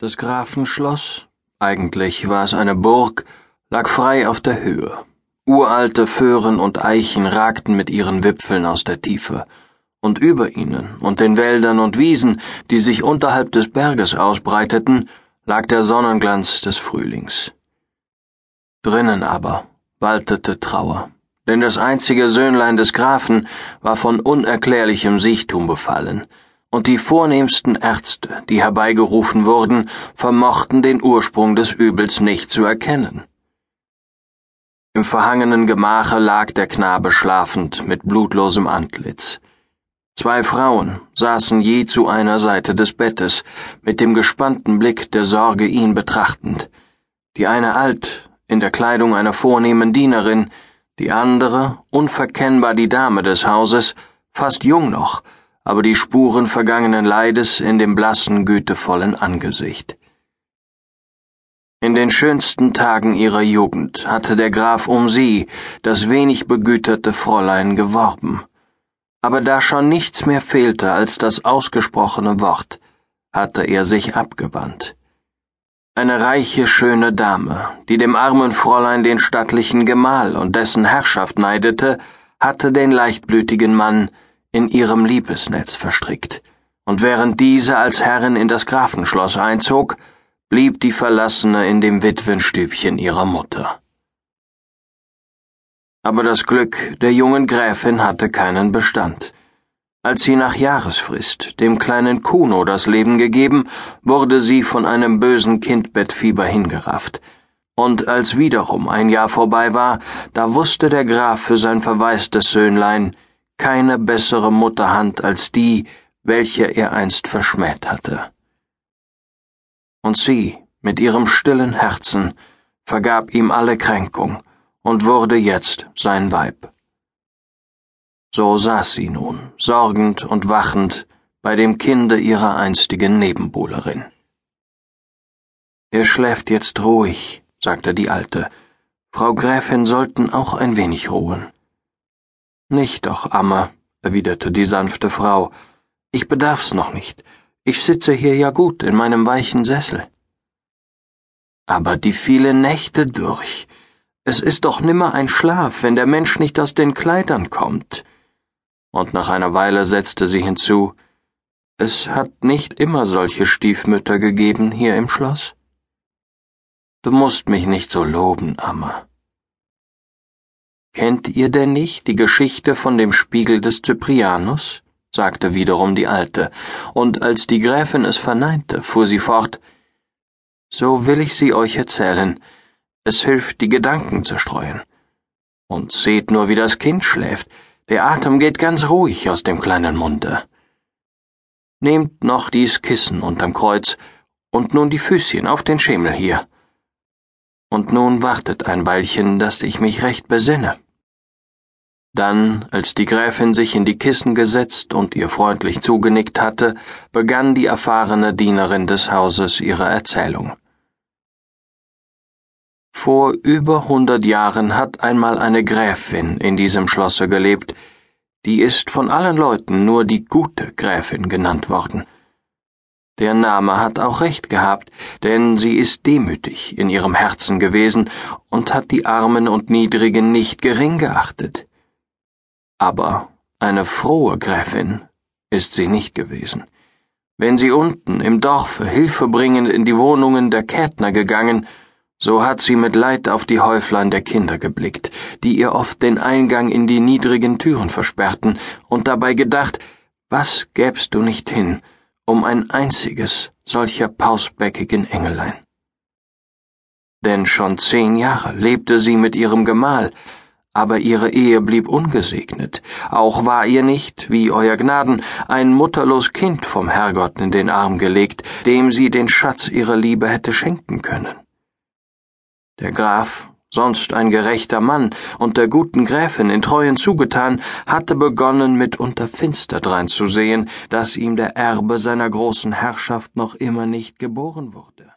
Das Grafenschloss, eigentlich war es eine Burg, lag frei auf der Höhe. Uralte Föhren und Eichen ragten mit ihren Wipfeln aus der Tiefe, und über ihnen und den Wäldern und Wiesen, die sich unterhalb des Berges ausbreiteten, lag der Sonnenglanz des Frühlings. Drinnen aber waltete Trauer, denn das einzige Söhnlein des Grafen war von unerklärlichem Siechtum befallen, und die vornehmsten Ärzte, die herbeigerufen wurden, vermochten den Ursprung des Übels nicht zu erkennen. Im verhangenen Gemache lag der Knabe schlafend mit blutlosem Antlitz. Zwei Frauen saßen je zu einer Seite des Bettes, mit dem gespannten Blick der Sorge ihn betrachtend. Die eine alt, in der Kleidung einer vornehmen Dienerin, die andere, unverkennbar die Dame des Hauses, fast jung noch, aber die Spuren vergangenen Leides in dem blassen, gütevollen Angesicht. In den schönsten Tagen ihrer Jugend hatte der Graf um sie, das wenig begüterte Fräulein, geworben. Aber da schon nichts mehr fehlte als das ausgesprochene Wort, hatte er sich abgewandt. Eine reiche, schöne Dame, die dem armen Fräulein den stattlichen Gemahl und dessen Herrschaft neidete, hatte den leichtblütigen Mann, in ihrem Liebesnetz verstrickt, und während diese als Herrin in das Grafenschloss einzog, blieb die Verlassene in dem Witwenstübchen ihrer Mutter. Aber das Glück der jungen Gräfin hatte keinen Bestand. Als sie nach Jahresfrist dem kleinen Kuno das Leben gegeben, wurde sie von einem bösen Kindbettfieber hingerafft. Und als wiederum ein Jahr vorbei war, da wusste der Graf für sein verwaistes Söhnlein, keine bessere Mutterhand als die, welche er einst verschmäht hatte. Und sie, mit ihrem stillen Herzen, vergab ihm alle Kränkung und wurde jetzt sein Weib. So saß sie nun, sorgend und wachend, bei dem Kinde ihrer einstigen Nebenbuhlerin. Er schläft jetzt ruhig, sagte die Alte. Frau Gräfin sollten auch ein wenig ruhen. Nicht doch, Amme, erwiderte die sanfte Frau. Ich bedarf's noch nicht. Ich sitze hier ja gut in meinem weichen Sessel. Aber die vielen Nächte durch. Es ist doch nimmer ein Schlaf, wenn der Mensch nicht aus den Kleidern kommt. Und nach einer Weile setzte sie hinzu, es hat nicht immer solche Stiefmütter gegeben hier im Schloss. Du musst mich nicht so loben, Amme. Kennt ihr denn nicht die Geschichte von dem Spiegel des Cyprianus? sagte wiederum die Alte, und als die Gräfin es verneinte, fuhr sie fort So will ich sie euch erzählen, es hilft, die Gedanken zerstreuen. Und seht nur, wie das Kind schläft, der Atem geht ganz ruhig aus dem kleinen Munde. Nehmt noch dies Kissen unterm Kreuz und nun die Füßchen auf den Schemel hier. Und nun wartet ein Weilchen, dass ich mich recht besinne. Dann, als die Gräfin sich in die Kissen gesetzt und ihr freundlich zugenickt hatte, begann die erfahrene Dienerin des Hauses ihre Erzählung. Vor über hundert Jahren hat einmal eine Gräfin in diesem Schlosse gelebt, die ist von allen Leuten nur die gute Gräfin genannt worden. Der Name hat auch recht gehabt, denn sie ist demütig in ihrem Herzen gewesen und hat die Armen und Niedrigen nicht gering geachtet. Aber eine frohe Gräfin ist sie nicht gewesen. Wenn sie unten im Dorfe Hilfe bringend in die Wohnungen der Kätner gegangen, so hat sie mit Leid auf die Häuflein der Kinder geblickt, die ihr oft den Eingang in die niedrigen Türen versperrten, und dabei gedacht, was gäbst du nicht hin, um ein einziges solcher pausbäckigen Engelein. Denn schon zehn Jahre lebte sie mit ihrem Gemahl, aber ihre Ehe blieb ungesegnet, auch war ihr nicht, wie Euer Gnaden, ein mutterlos Kind vom Herrgott in den Arm gelegt, dem sie den Schatz ihrer Liebe hätte schenken können. Der Graf, sonst ein gerechter Mann und der guten Gräfin in Treuen zugetan, hatte begonnen mitunter finster dreinzusehen, dass ihm der Erbe seiner großen Herrschaft noch immer nicht geboren wurde.